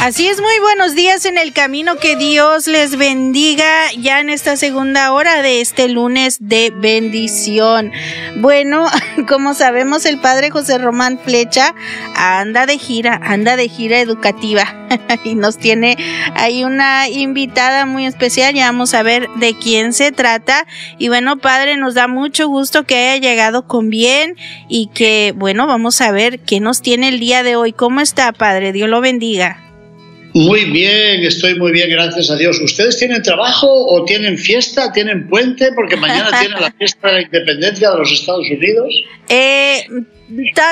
Así es, muy buenos días en el camino. Que Dios les bendiga ya en esta segunda hora de este lunes de bendición. Bueno, como sabemos, el padre José Román Flecha anda de gira, anda de gira educativa y nos tiene ahí una invitada muy especial. Ya vamos a ver de quién se trata. Y bueno, padre, nos da mucho gusto que haya llegado con bien y que, bueno, vamos a ver qué nos tiene el día de hoy. ¿Cómo está, padre? Dios lo bendiga. Muy bien, estoy muy bien, gracias a Dios. ¿Ustedes tienen trabajo o tienen fiesta, tienen puente? Porque mañana tienen la fiesta de la independencia de los Estados Unidos. Eh,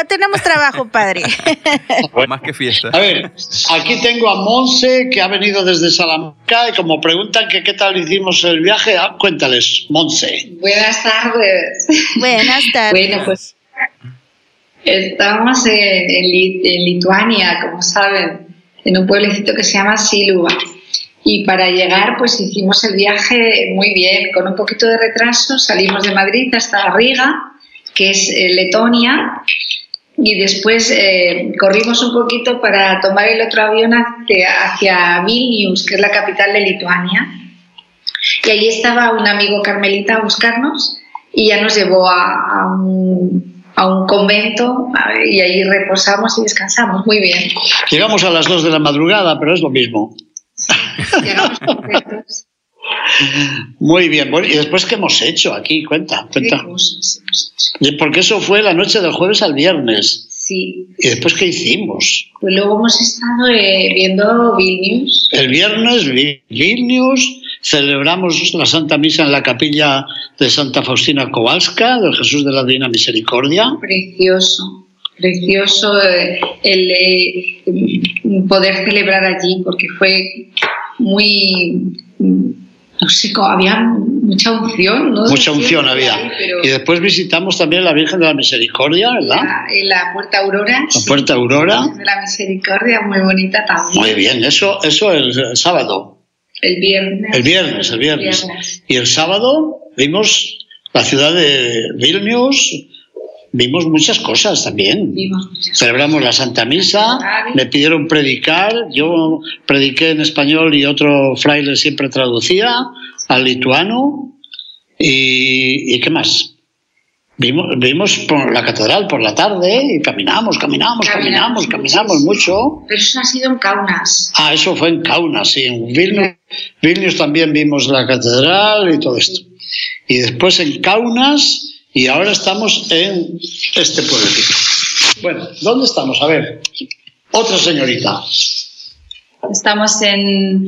tenemos trabajo, padre. Más que fiesta. A ver, aquí tengo a Monse, que ha venido desde Salamanca, y como preguntan que qué tal hicimos el viaje, ah, cuéntales, Monse. Buenas tardes. Buenas tardes. Bueno, pues estamos en Lituania, como saben en un pueblecito que se llama Siluva. Y para llegar, pues hicimos el viaje muy bien, con un poquito de retraso. Salimos de Madrid hasta Riga, que es eh, Letonia, y después eh, corrimos un poquito para tomar el otro avión hacia, Vilnius, que es la capital de Lituania. Y ahí estaba un amigo carmelita a buscarnos y ya nos llevó a un a un convento y ahí reposamos y descansamos muy bien. Llegamos a las 2 de la madrugada, pero es lo mismo. Llegamos Muy bien, ¿y después qué hemos hecho aquí? Cuenta, cuenta. Porque eso fue la noche del jueves al viernes. Sí. ¿Y después qué hicimos? Pues luego hemos estado eh, viendo Vilnius. El viernes Vilnius, celebramos la Santa Misa en la capilla de Santa Faustina Kowalska, del Jesús de la Divina Misericordia. Precioso, precioso eh, el, eh, poder celebrar allí, porque fue muy, no sé, había mucha unción, ¿no? Mucha unción había. Y después visitamos también la Virgen de la Misericordia, ¿verdad? En la, Puerta Aurora. La Puerta Aurora. De la Misericordia, muy bonita también. Muy bien, eso, eso el sábado. El viernes. El viernes, el viernes. Y el sábado vimos la ciudad de Vilnius, vimos muchas cosas también. Celebramos la Santa Misa, me pidieron predicar, yo prediqué en español y otro fraile siempre traducía al lituano. ¿Y, y qué más? Vimos, por la catedral por la tarde y caminamos, caminamos, caminamos, caminamos, mucho. Pero eso ha sido en Kaunas. Ah, eso fue en Kaunas, sí. En Vilnius, también vimos la catedral y todo esto. Y después en Kaunas y ahora estamos en este pueblecito. Bueno, ¿dónde estamos? A ver, otra señorita. Estamos en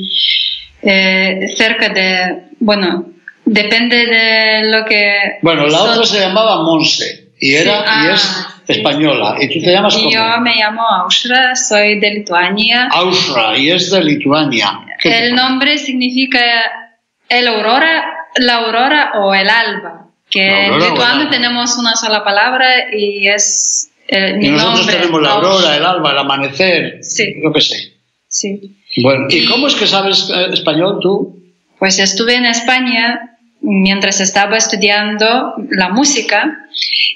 eh, cerca de, bueno, Depende de lo que... Bueno, la otra se llamaba Monse y, era, y es ah, española. ¿Y tú te llamas cómo? Yo me llamo Ausra, soy de Lituania. Ausra, y es de Lituania. El nombre significa el aurora, la aurora o el alba. Que en lituano tenemos una sola palabra y es eh, mi y nosotros tenemos la aurora, el alba, el amanecer, sí. lo que sé. Sí. Bueno, ¿y cómo es que sabes eh, español tú? Pues estuve en España mientras estaba estudiando la música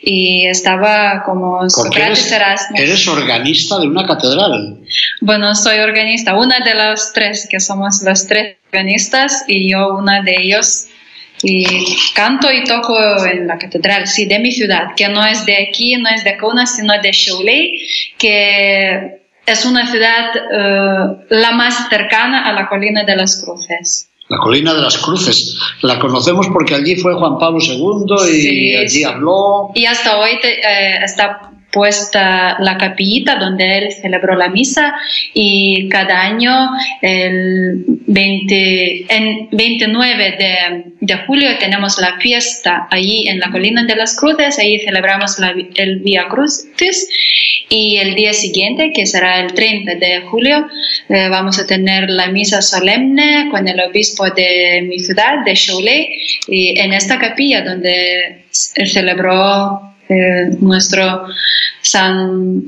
y estaba como eres, eres organista de una catedral. Bueno, soy organista, una de las tres, que somos los tres organistas y yo una de ellos. Y canto y toco en la catedral, sí, de mi ciudad, que no es de aquí, no es de Kaunas, sino de Šiauliai, que es una ciudad eh, la más cercana a la colina de las Cruces la colina de las cruces. La conocemos porque allí fue Juan Pablo II y allí habló. Y hasta hoy eh, está puesta la capillita donde él celebró la misa y cada año el 20, en 29 de, de julio tenemos la fiesta allí en la colina de las cruces, ahí celebramos la- el Via Crucis y el día siguiente, que será el 30 de julio, eh, vamos a tener la misa solemne con el obispo de mi ciudad, de Cholet, y en esta capilla donde celebró eh, nuestro San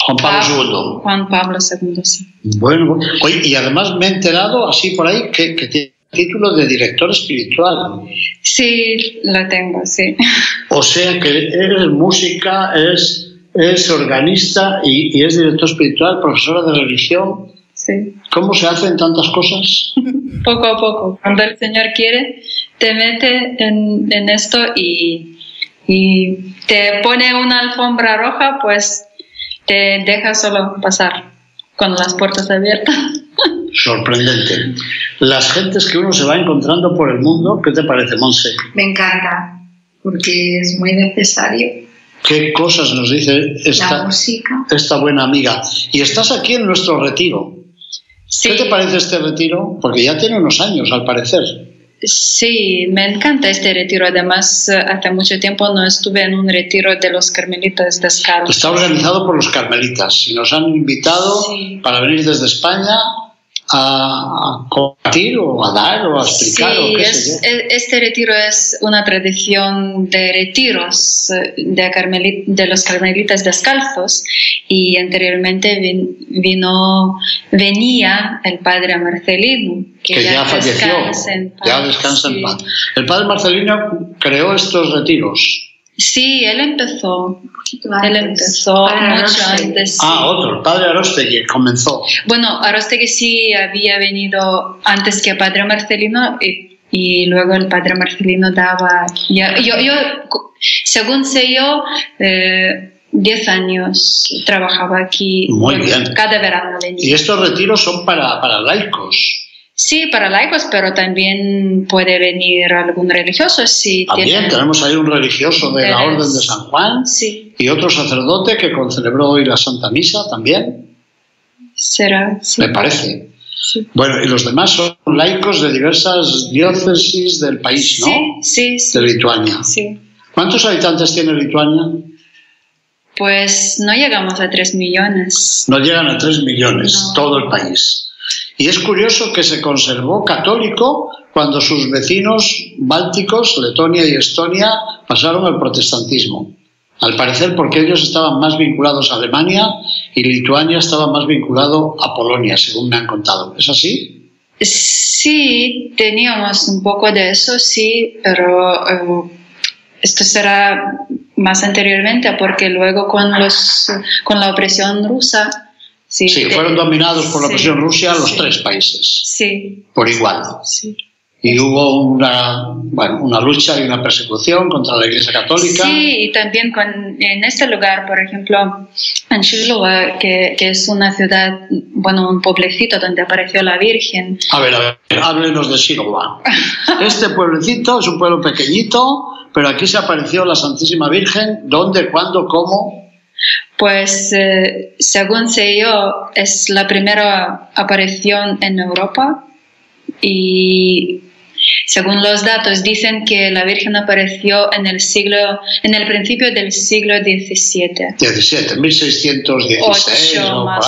Juan Pablo II. Juan Pablo II. sí. Bueno, oye, y además me he enterado así por ahí que, que tiene título de director espiritual. Sí, la tengo, sí. O sea que eres música, es, es organista y, y es director espiritual, profesora de religión. sí. ¿Cómo se hacen tantas cosas? Poco a poco, cuando el Señor quiere, te mete en, en esto y, y te pone una alfombra roja, pues te deja solo pasar con las puertas abiertas. Sorprendente. Las gentes que uno se va encontrando por el mundo, ¿qué te parece, Monse? Me encanta, porque es muy necesario ¿Qué cosas nos dice esta, buena amiga? Y estás aquí en nuestro retiro. Sí, ¿Qué te parece este retiro? Porque ya tiene unos años, al parecer. Sí, me encanta este retiro. Además, eh, hace mucho tiempo no estuve en un retiro de los carmelitas descalzos. Está organizado por los carmelitas y nos han invitado Sí. para venir desde España a, compartir o a dar o a explicar Sí, o qué es- sé yo. este retiro es una tradición de retiros eh, de, carmeli- de los carmelitas descalzos y anteriormente vin- vino, venía el padre Marcelino, que, que ya falleció, descansa en paz, ya descansa en sí. paz. El padre Marcelino creó estos retiros. Sí, él empezó, él empezó mucho antes. sí. Ah, otro, el padre Arostegui comenzó. Bueno, Arostegui sí había venido antes que Padre Marcelino y, y luego el Padre Marcelino daba, ya- yo, yo, según sé yo, eh, 10 años trabajaba aquí. Muy bien. Cada verano venía. Y estos retiros son para, para laicos. Sí, para laicos, pero también puede venir algún religioso si También tenemos ahí un religioso de la. Orden de San Juan Sí, y otro sacerdote que concelebró hoy la Santa Misa también, será, sí. me parece. Sí. Bueno, y los demás son laicos de diversas diócesis del país, ¿no? Sí, sí, sí. De Lituania. sí. ¿Cuántos habitantes tiene Lituania? Pues no llegamos a 3 millones. No llegan a 3 millones, No. todo el país. Y es curioso que se conservó católico cuando sus vecinos bálticos, Letonia y Estonia, pasaron al protestantismo. Al parecer porque ellos estaban más vinculados a Alemania y Lituania estaba más vinculado a Polonia, según me han contado. ¿Es así? Sí, teníamos un poco de eso, sí, pero eh, esto será más anteriormente porque luego con, la opresión rusa... Sí, fueron dominados por la sí, opresión Rusia los sí. tres países, Sí, por igual. sí. Y hubo una, bueno, una lucha y una persecución contra la Iglesia Católica. Sí, y también con, en este lugar, por ejemplo, en Shiloh, que, que es una ciudad, bueno, un pueblecito donde apareció la Virgen, A ver, a ver, háblenos de Siloa. Este pueblecito es un pueblo pequeñito, pero aquí se apareció la Santísima Virgen. ¿Dónde, cuándo, cómo? Pues eh, según sé yo, es la primera aparición en Europa y según los datos dicen que la Virgen apareció en el siglo, en el principio del siglo XVII. 17, 1616 Ocho, o más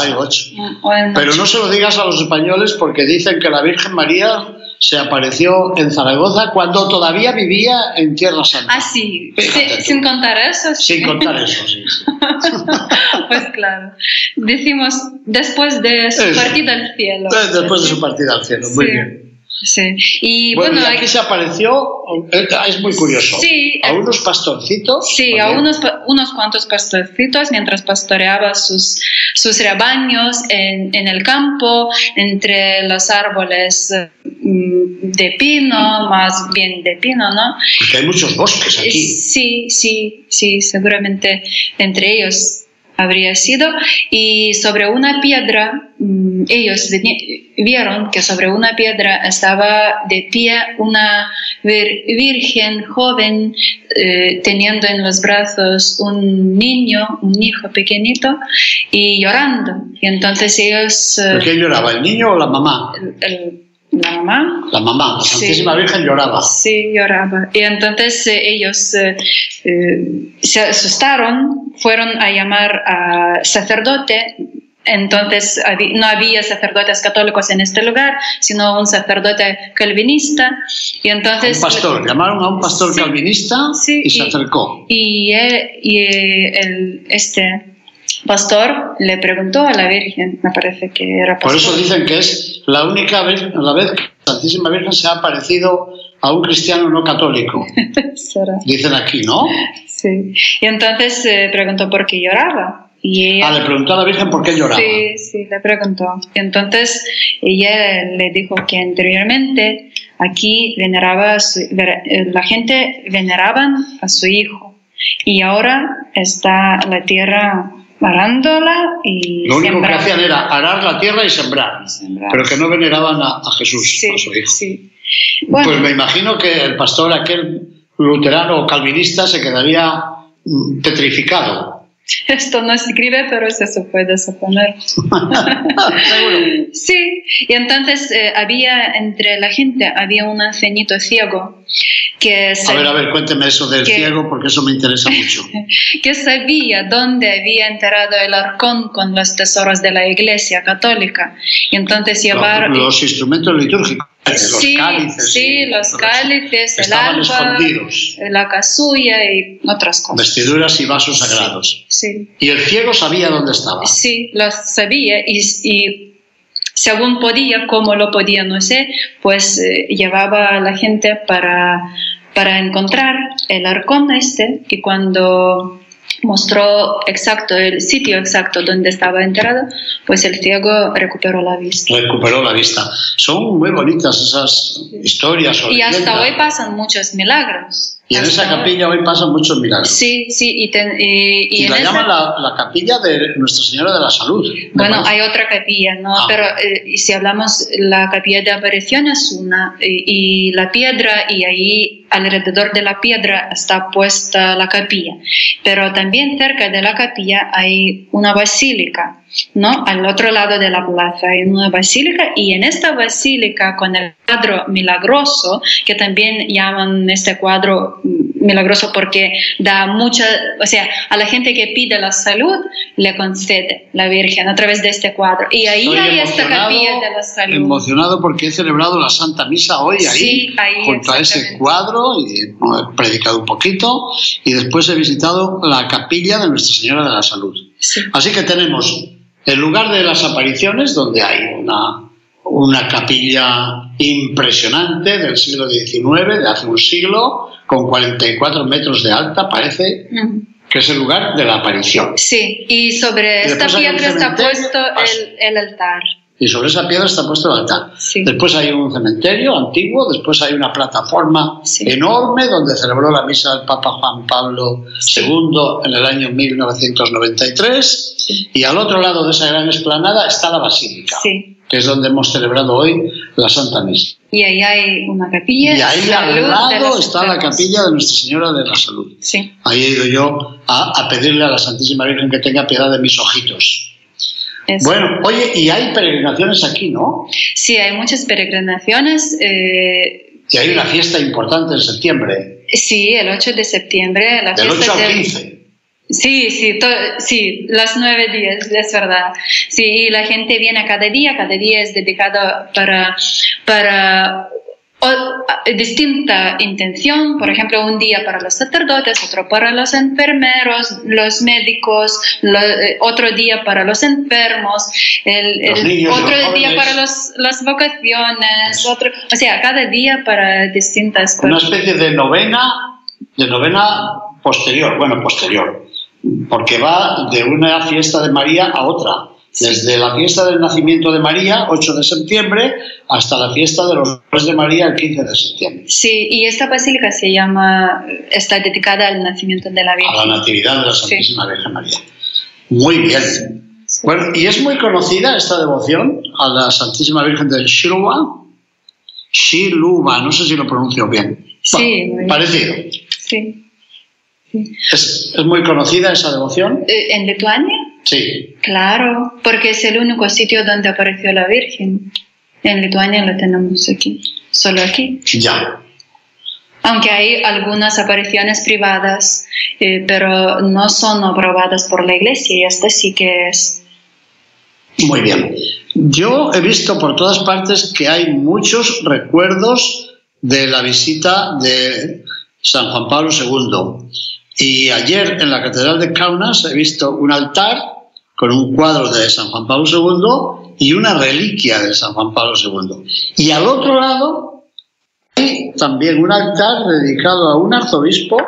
o Pero no se lo digas a los españoles porque dicen que la Virgen María se apareció en Zaragoza cuando todavía vivía en Tierra Santa. Ah, sí, Sí, sin contar eso. sí. Sin contar eso, sí. sí. pues claro, decimos después de su Eso. partida al cielo. Después de su partida al cielo, muy Sí. bien. Sí, y Bueno, bueno, y aquí se apareció, eh, es muy curioso, Sí, a unos pastorcitos. Sí, a unos, unos cuantos pastorcitos mientras pastoreaba sus, sus rebaños en, en el campo, entre los árboles mm, de pino, más bien de pino, ¿no? Porque hay muchos bosques Eh, aquí. Sí, sí, sí, seguramente entre ellos habría sido, y sobre una piedra, mm, ellos vieron que sobre una piedra estaba de pie una virgen joven eh, teniendo en los brazos un niño, un hijo pequeñito, y llorando. Y entonces ellos... Eh, ¿Quién lloraba, el niño o la mamá? la mamá. La mamá, la Santísima Virgen lloraba. Sí, lloraba. Y entonces eh, ellos eh, eh, se asustaron, fueron a llamar a sacerdote. Entonces no había sacerdotes católicos en este lugar, sino un sacerdote calvinista. Y entonces, un pastor, llamaron a un pastor calvinista y, se acercó. Y, y el, este pastor le preguntó a la Virgen, me parece que era pastor. Por eso dicen que es la única vez, la vez que la Santísima Virgen se ha parecido a un cristiano no católico. dicen aquí, ¿no? Sí. Y entonces eh, preguntó por qué lloraba. Y ah, le preguntó a la Virgen por qué lloraba. Sí, sí, le preguntó. Y entonces ella le dijo que anteriormente aquí veneraba la gente veneraban a su hijo y ahora está la tierra arándola y Lo único que hacían era arar la tierra y sembrar, pero que no veneraban a, Jesús, a su hijo. Pues me imagino que el pastor aquel luterano o calvinista se quedaría mm, petrificado. Esto no escribe, pero eso se puede suponer. sí, y entonces eh, había entre la gente, había un ancianito ciego que... a ver, a ver, cuénteme eso del ciego porque eso me interesa mucho. que sabía dónde había enterrado el arcón con los tesoros de la iglesia católica. Y entonces llevar... los instrumentos litúrgicos sí, sí, los cálices, el alba, la casulla y otras cosas. Vestiduras y vasos sagrados. Sí. ¿Y el ciego sabía dónde estaba? Sí, lo sabía y, según podía, como lo podía, no sé, pues eh, llevaba a la gente para, para encontrar el arcón este y cuando mostró exacto el sitio exacto donde estaba enterrado, pues el ciego recuperó la vista. Recuperó la vista. Son muy bonitas esas historias. Y hasta hoy pasan muchos milagros. Y en esa capilla hoy pasan muchos milagros. Sí, sí. Y, y, la llaman la, capilla de Nuestra Señora de la Salud. Bueno, hay otra capilla, ¿no? Ah. Pero eh, si hablamos, la capilla de aparición es una, y, la piedra, y ahí alrededor de la piedra está puesta la capilla. Pero también cerca de la capilla hay una basílica. ¿No? Al otro lado de la plaza hay una basílica y en esta basílica con el cuadro milagroso, que también llaman este cuadro milagroso porque da mucha, o sea, a la gente que pide la salud le concede la Virgen a través de este cuadro. Y ahí hay esta capilla de la salud. Emocionado porque he celebrado la Santa Misa hoy ahí, junto a ese cuadro y he predicado un poquito y después he visitado la capilla de Nuestra Señora de la Salud. Así que tenemos el lugar de las apariciones, donde hay una, una capilla impresionante del siglo XIX, de hace un siglo, con 44 metros de alta, parece, que es el lugar de la aparición. Sí, y sobre esta piedra está puesto el, el altar y sobre esa piedra está puesto el altar. Después hay un cementerio antiguo, después hay una plataforma enorme donde celebró la misa el Papa Juan Pablo II en el año 1993 y al otro lado de esa gran esplanada está la basílica, que es donde hemos celebrado hoy la Santa Misa. Y ahí hay una capilla. Y ahí al lado está la capilla de Nuestra Señora de la Salud. Ahí he ido yo a, a pedirle a la Santísima Virgen que tenga piedad de mis ojitos. Bueno, oye, y hay peregrinaciones aquí, ¿no? Sí, hay muchas peregrinaciones. Eh, y hay una fiesta importante en septiembre. Sí, el 8 de septiembre. La del 8 al 15. Sí, sí, sí, las nueve días, es verdad. Sí, y la gente viene cada día, cada día es dedicado para, para distinta intención, por ejemplo, un día para los sacerdotes, otro para los enfermeros, los médicos, eh, otro día para los enfermos, el, otro día para los, las vocaciones, otro, o sea, cada día para distintas cosas. Una especie de novena, de novena posterior, bueno, posterior, porque va de una fiesta de María a otra desde la fiesta del nacimiento de María, 8 de septiembre, hasta la fiesta de los Reyes de María, el 15 de septiembre. Sí, y esta basílica se llama, está dedicada al nacimiento de la Virgen. A la Natividad de la Santísima Virgen María. Muy bien. Bueno, y es muy conocida esta devoción a la Santísima Virgen de Shiluba. Shiluba, no sé si lo pronuncio bien. Sí, Bueno, parecido. Sí. ¿Es, es muy conocida esa devoción? Eh, ¿En Lituania? Sí. Claro, porque es el único sitio donde apareció la Virgen. En Lituania la tenemos aquí, solo aquí. Ya. Aunque hay algunas apariciones privadas, eh, pero no son aprobadas por la iglesia y esta sí que es. Muy bien. Yo he visto por todas partes que hay muchos recuerdos de la visita de San Juan Pablo II. Y ayer en la Catedral de Kaunas he visto un altar con un cuadro de San Juan Pablo II y una reliquia de San Juan Pablo II. Y al otro lado hay también un altar dedicado a un arzobispo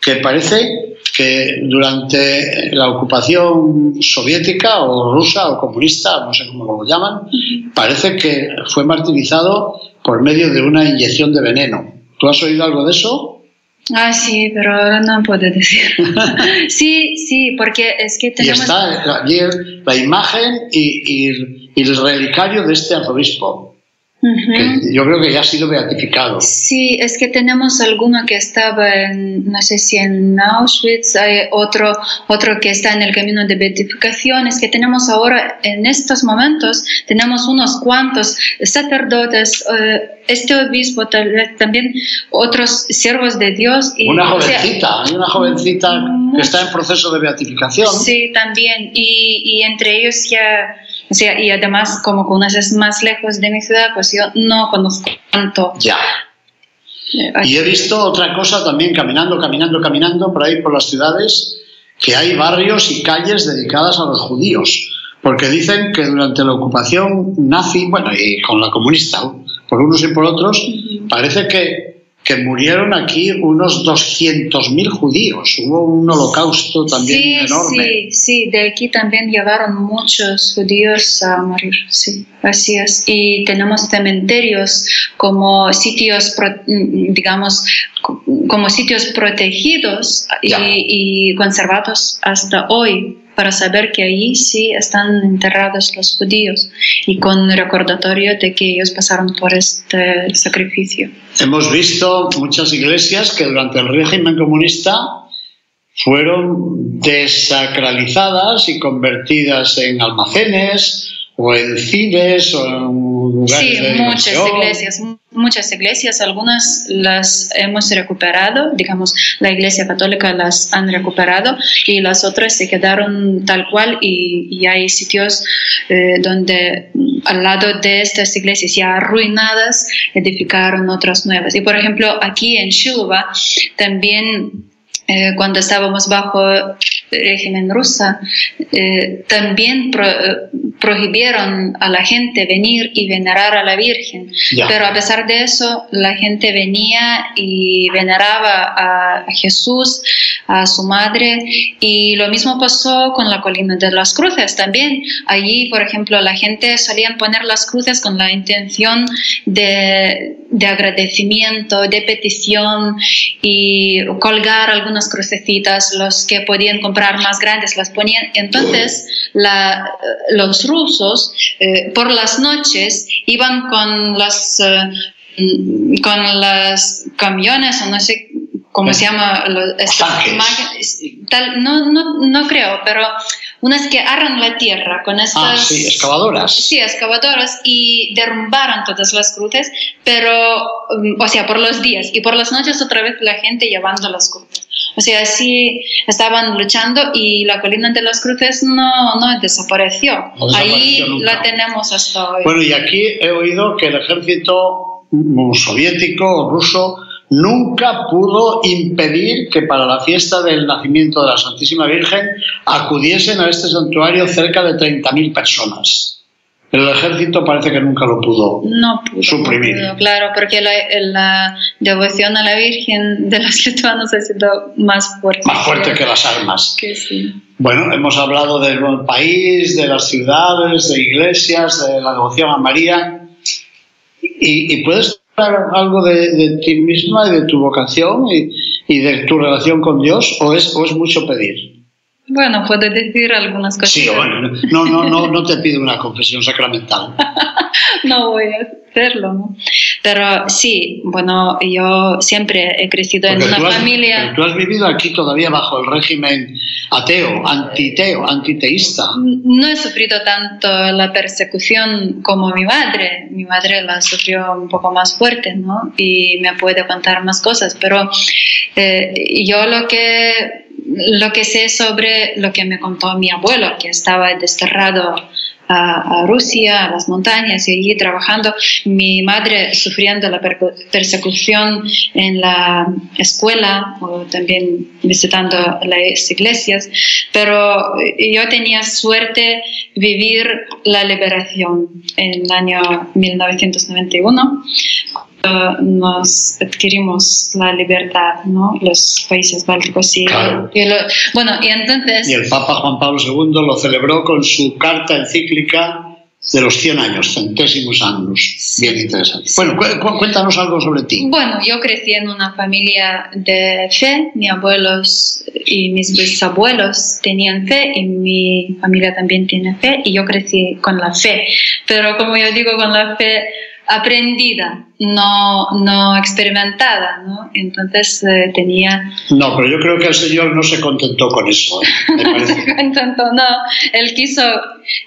que parece que durante la ocupación soviética o rusa o comunista, no sé cómo lo llaman, parece que fue martirizado por medio de una inyección de veneno. ¿Tú has oído algo de eso? Ah, sí, pero ahora no puedo decir. sí, sí, porque es que Y tenemos... está allí la imagen y, y- y el relicario de este arzobispo, Ujú. que yo creo que ya ha sido beatificado. Sí, es que tenemos alguno que estaba en, no sé si en Auschwitz, hay otro, otro que está en el camino de beatificación. Es que tenemos ahora, en estos momentos, tenemos unos cuantos sacerdotes, eh, este obispo, tal vez también otros siervos de Dios. Y, Una o sea, jovencita, hay una jovencita que está en proceso de beatificación. Sí, también. Y, y entre ellos ya, o sea, y además como conoces más lejos de mi ciudad, pues yo no conozco tanto. Ya. eh, Y he visto otra cosa también caminando, caminando, caminando por ahí por las ciudades, que hay barrios y calles dedicadas a los judíos, porque dicen que durante la ocupación nazi, bueno, y con la comunista, por unos y por otros, parece que, que murieron aquí unos 200.000 judíos. Hubo un holocausto también sí, enorme. Sí, sí, de aquí también llevaron muchos judíos a morir, sí, así es. Y tenemos cementerios como sitios, pro- digamos, co- como sitios protegidos y conservados hasta hoy para saber que allí sí están enterrados los judíos y con recordatorio de que ellos pasaron por este sacrificio. Hemos visto muchas iglesias que durante el régimen comunista fueron desacralizadas y convertidas en almacenes o en cines o en lugares Sí, de muchas iglesias, muchas iglesias, algunas las hemos recuperado, digamos, la iglesia católica las han recuperado y las otras se quedaron tal cual y, y hay sitios eh, donde mm, al lado de estas iglesias ya arruinadas edificaron otras nuevas. Y por ejemplo, aquí en Shiluva también eh, cuando estábamos bajo régimen rusa, eh, también pro- eh, prohibieron a la gente venir y venerar a la Virgen. Ya. Pero a pesar de eso, la gente venía y veneraba a Jesús, a su madre, y lo mismo pasó con la colina de las cruces también. Allí, por ejemplo, la gente solían poner las cruces con la intención de, de agradecimiento, de petición y colgar algunas crucecitas, los que podían comprar más grandes las ponían. Entonces, la- los rusos eh, por las noches iban con las, eh, mm, con las camiones, o no sé cómo se llama, máquinas, tal, no, no, no creo, pero unas que arran la tierra con estas... Ah, sí, excavadoras. Sí, excavadoras y derrumbaron todas las cruces, pero, um, o sea, por los días y por las noches otra vez la gente llevando las cruces. O sea, así estaban luchando y la colina de las cruces no, no desapareció. No desapareció Ahí nunca. la tenemos hasta hoy. Bueno, y aquí he oído que el ejército soviético o ruso nunca pudo impedir que para la fiesta del nacimiento de la Santísima Virgen acudiesen a este santuario cerca de 30.000 personas. El ejército parece que nunca lo pudo. no pudo, suprimir. no pudo, claro, porque la, la devoción a la Virgen de los lituanos ha sido más fuerte. Más fuerte que las armas. Que sí. Bueno, hemos hablado del país, de las ciudades, de iglesias, de la devoción a María. ¿Y, y puedes hablar algo de, de ti misma y de tu vocación y, y de tu relación con Dios? ¿O es, o es mucho pedir? Bueno, puedo decir algunas cosas. Sí, bueno, no, no, no, no te pido una confesión sacramental. no voy a hacerlo, ¿no? Pero sí, bueno, yo siempre he crecido en Porque una tú has- familia. tú has vivido aquí todavía bajo el régimen ateo, antiteo, antiteísta. No he sufrido tanto la persecución como mi madre. Mi madre la sufrió un poco más fuerte, ¿no? Y me puede contar más cosas, pero eh, yo lo que, lo que sé sobre lo que me contó mi abuelo, que estaba desterrado a, Rusia, a las montañas, y allí trabajando, mi madre sufriendo la persecución en la escuela o también visitando las iglesias, pero yo tenía suerte vivir la liberación en el año 1991 cuando nos adquirimos la libertad, ¿no? Los países bálticos y, Claro. y lo- bueno, y entonces Y el Papa Juan Pablo II lo celebró con su carta encíclica de los 100 años, centésimos años. Bien interesante. Bueno, cu- cu- cuéntanos algo sobre ti. Bueno, yo crecí en una familia de fe, mis abuelos y mis bisabuelos tenían fe y mi familia también tiene fe y yo crecí con la fe, pero como yo digo, con la fe aprendida, no, no experimentada, ¿no? Entonces eh, tenía No, pero yo creo que el Señor no se contentó con eso, ¿eh? me parece. Tanto no, él quiso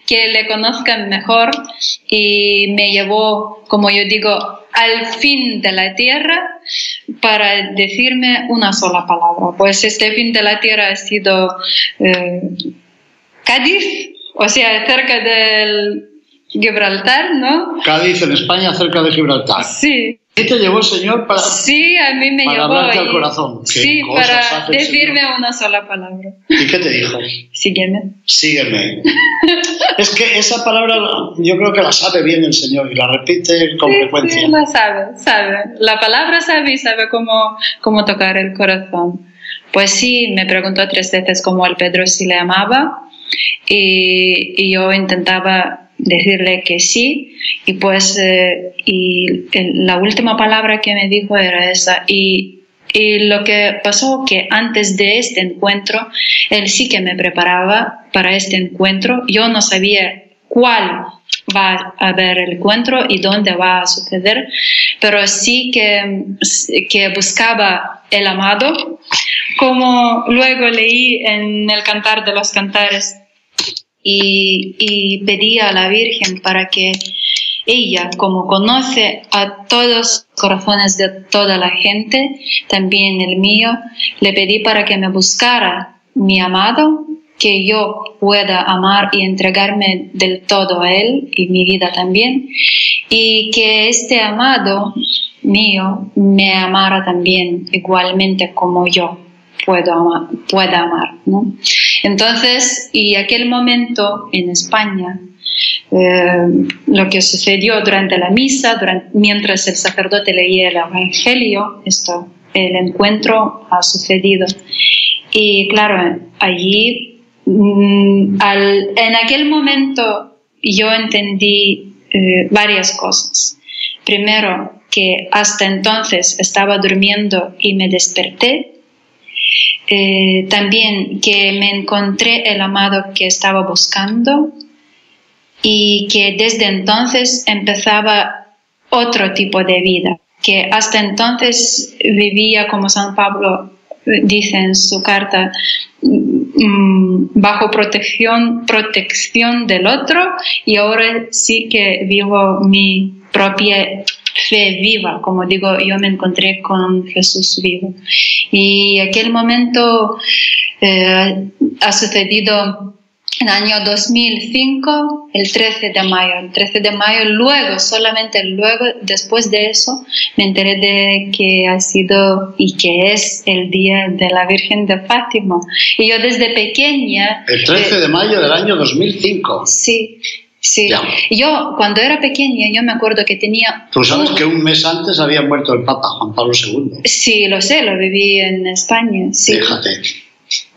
que le conozcan mejor y me llevó, como yo digo, al fin de la tierra para decirme una sola palabra. Pues este fin de la tierra ha sido eh, Cádiz, o sea, cerca del Gibraltar, ¿no? Cádiz, en España, cerca de Gibraltar. Sí. ¿Qué te llevó el Señor para...? Sí, a mí me Para llevó hablarte al ahí. corazón. Sí, para el decirme Señor. una sola palabra. ¿Y qué te dijo? Sígueme. Sígueme. es que esa palabra yo creo que la sabe bien el Señor y la repite con Sí, frecuencia. sí, la sabe, sabe. La palabra sabe y sabe cómo, cómo tocar el corazón. Pues sí, me preguntó tres veces cómo al Pedro si le amaba y, y yo intentaba decirle que sí y pues eh, y la última palabra que me dijo era esa y y lo que pasó que antes de este encuentro, él sí que me preparaba para este encuentro. Yo no sabía cuál va a haber el encuentro y dónde va a suceder, pero sí que, que buscaba el amado, como luego leí en el Cantar de los Cantares, y, y pedí a la Virgen para que ella, como conoce a todos los corazones de toda la gente, también el mío, le pedí para que me buscara mi amado, que yo pueda amar y entregarme del todo a él y mi vida también, y que este amado mío me amara también igualmente como yo puedo amar, pueda amar. ¿no? Entonces, y aquel momento en España, eh, lo que sucedió durante la misa, durante- mientras el sacerdote leía el Evangelio, esto, el encuentro ha sucedido. Y claro, allí, mm, al- en aquel momento yo entendí eh, varias cosas. Primero, que hasta entonces estaba durmiendo y me desperté. Eh, también que me encontré el amado que estaba buscando y que desde entonces empezaba otro tipo de vida, que hasta entonces vivía como San Pablo dice en su carta, mm, bajo protección, protección del otro y ahora sí que vivo mi propia fe viva, como digo, yo me encontré con Jesús vivo. Y aquel momento eh, ha sucedido en el año 2005, el 13 de mayo. El 13 de mayo, luego, solamente luego, después de eso, me enteré de que ha sido y que es el Día de la Virgen de Fátima. Y yo desde pequeña... El 13 de mayo del año 2005. Sí, sí. Ya. Yo, cuando era pequeña, yo me acuerdo que tenía... Tú sabes que un mes antes había muerto el Papa Juan Pablo II. Sí, lo sé, lo viví en España. Sí. Fíjate.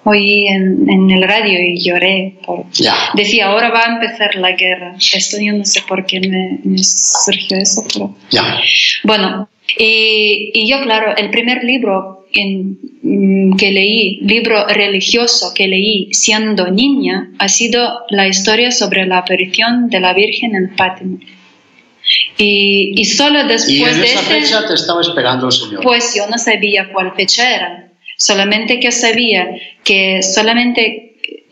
Oí en, en el radio y lloré. por- Ya. Decía, ahora va a empezar la guerra. Esto yo no sé por qué me, me surgió eso, pero... Ya. Bueno, y, y yo, claro, el primer libro en, mm, que leí, libro religioso que leí siendo niña, ha sido la historia sobre la aparición de la Virgen en Fátima. Y, y solo Y después en de esa fecha te estaba esperando el Señor. pues yo no sabía cuál fecha era, solamente que sabía que solamente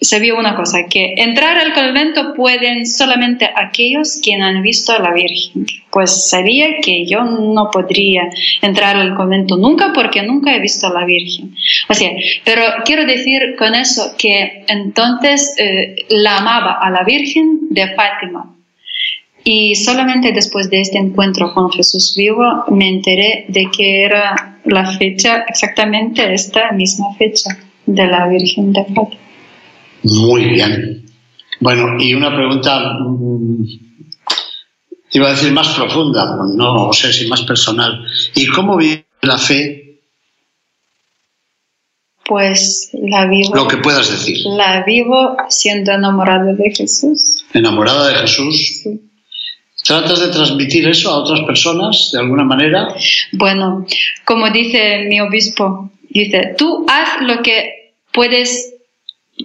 sabía una cosa, que entrar al convento pueden solamente aquellos quienes han visto a la Virgen. Pues sabía que yo no podría entrar al convento nunca porque nunca he visto a la Virgen. O sea, pero quiero decir con eso que entonces eh, la amaba a la Virgen de Fátima. Y solamente después de este encuentro con Jesús vivo me enteré de que era la fecha, exactamente esta misma fecha de la Virgen de Fátima. Muy bien. Bueno, y una pregunta, mm, iba a decir más profunda, no sé si más personal. ¿Y cómo vive la fe? Pues la vivo, Lo que puedas decir. la vivo siendo enamorada de Jesús. Enamorada de Jesús. Sí. ¿Tratas de transmitir eso a otras personas de alguna manera? Bueno, como dice mi obispo, dice, tú haz lo que puedes,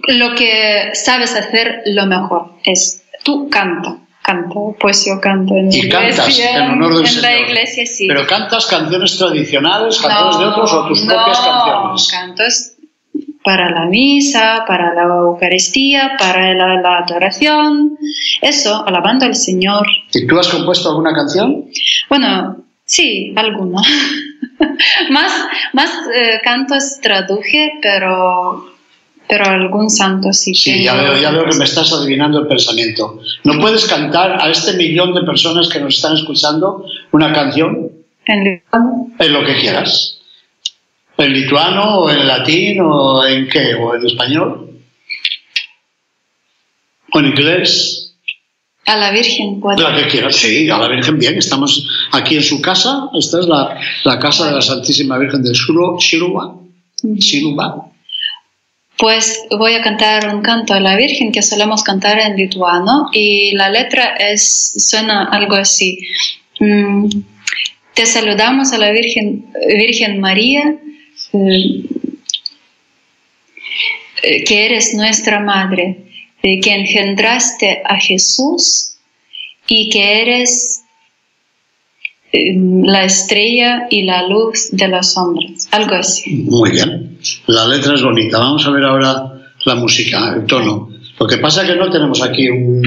lo que sabes hacer lo mejor. Es, tú canta, canta, pues yo canto en la Y cantas iglesia. en honor del en la Señor. iglesia sí. ¿Pero cantas canciones tradicionales, canciones de otros o tus propias no, canciones? cantos para la misa, para la Eucaristía, para la, la adoración, eso, alabando al Señor. ¿Y tú has compuesto alguna canción? Bueno, sí, alguna. más más eh, cantos traduje, pero, pero algún santo sí. Sí, ya veo, ya veo que me estás adivinando el pensamiento. ¿No puedes cantar a este millón de personas que nos están escuchando una canción En lituano. en lo que quieras? ¿En lituano o en latín o en qué? ¿O en español? ¿O en inglés? A la Virgen. La que quieras, sí, a la Virgen bien. Estamos aquí en su casa. Esta es la, la casa de la Santísima Virgen de Shilo- Shiluba. Pues voy a cantar un canto a la Virgen que solemos cantar en lituano y la letra es, suena algo así. Mm, Te saludamos a la Virgen, Virgen María, eh, que eres nuestra madre, eh, que engendraste a Jesús y que eres la estrella y la luz de los hombres, algo así. Muy bien. La letra es bonita. Vamos a ver ahora la música, el tono. Lo que pasa es que no tenemos aquí un,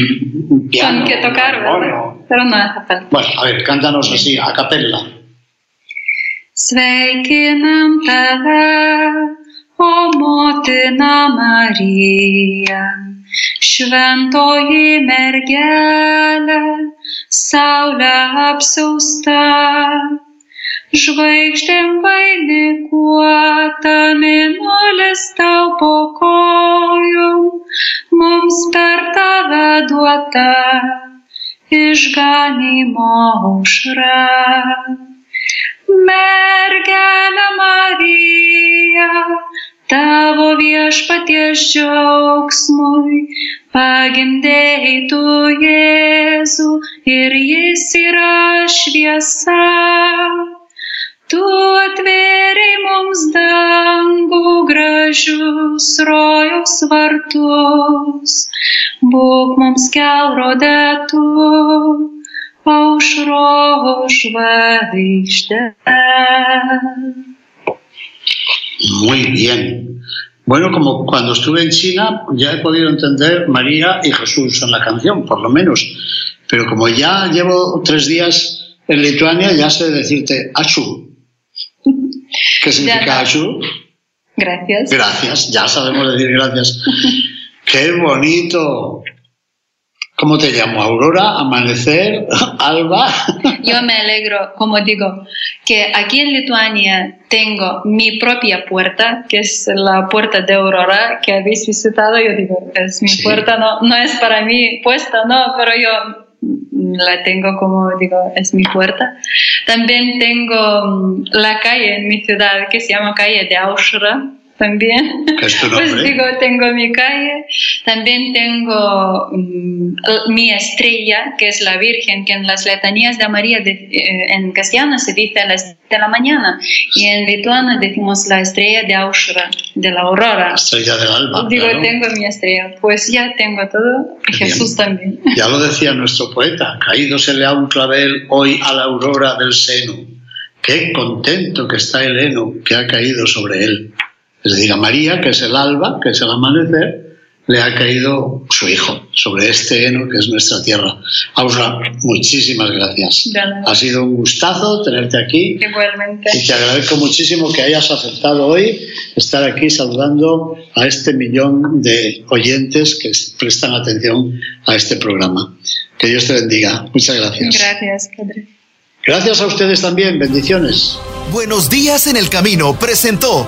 un piano. Son que tocar. Pero no hace falta. Bueno, a ver, cántanos así, a capella. Sveikinam tave, o motina Marija, šventoji mergelė, saulė apsausta, žvaigždėm vainikuota, mėnulis tau po kojom, mums per tave duota, išganimo aušra. Mergelė Marija, tavo viešpaties džiaugsmui, pagimdėjai tu Jėzų ir jis yra šviesa. Tu atvėrei mums dangų gražius rojaus vartus, būk mums kelrodė tu, aušro žvaigždė. Muy bien. Bueno, como cuando estuve en China ya he podido entender María y Jesús en la canción, por lo menos. Pero como ya llevo tres días en Lituania, ya sé decirte Achu. ¿Qué significa. Achu? Gracias. Gracias, ya sabemos decir gracias. ¡Qué bonito! ¿Cómo te llamo? ¿Aurora? ¿Amanecer? ¿Alba? Yo me alegro, como digo, que aquí en Lituania tengo mi propia puerta, que es la puerta de Aurora que habéis visitado. Yo digo, es mi Sí. puerta, no, no es para mí puesta, no, pero yo la tengo como digo, es mi puerta. También tengo mm, la calle en mi ciudad que se llama calle de Aushra, también. Pues digo, tengo mi calle. También tengo mm, mi estrella, que es la Virgen, que en las letanías de María eh, en castellano se dice a las de la mañana y en lituano decimos la estrella de Aushra, de la aurora. Estrella del alma. Digo, tengo mi estrella. Pues ya tengo todo. Jesús también. Ya lo decía nuestro poeta, caído se le ha un clavel hoy a la aurora del seno. Qué contento que está el heno que ha caído sobre él. Es decir, a María, que es el alba, que es el amanecer, le ha caído su hijo sobre este heno que es nuestra tierra. Ausra, muchísimas gracias. Ha sido un gustazo tenerte aquí. Igualmente. Y te agradezco muchísimo que hayas aceptado hoy estar aquí saludando a este millón de oyentes que prestan atención a este programa. Que Dios te bendiga. Muchas gracias. Gracias, Padre. Gracias a ustedes también. Bendiciones. Buenos días en el camino presentó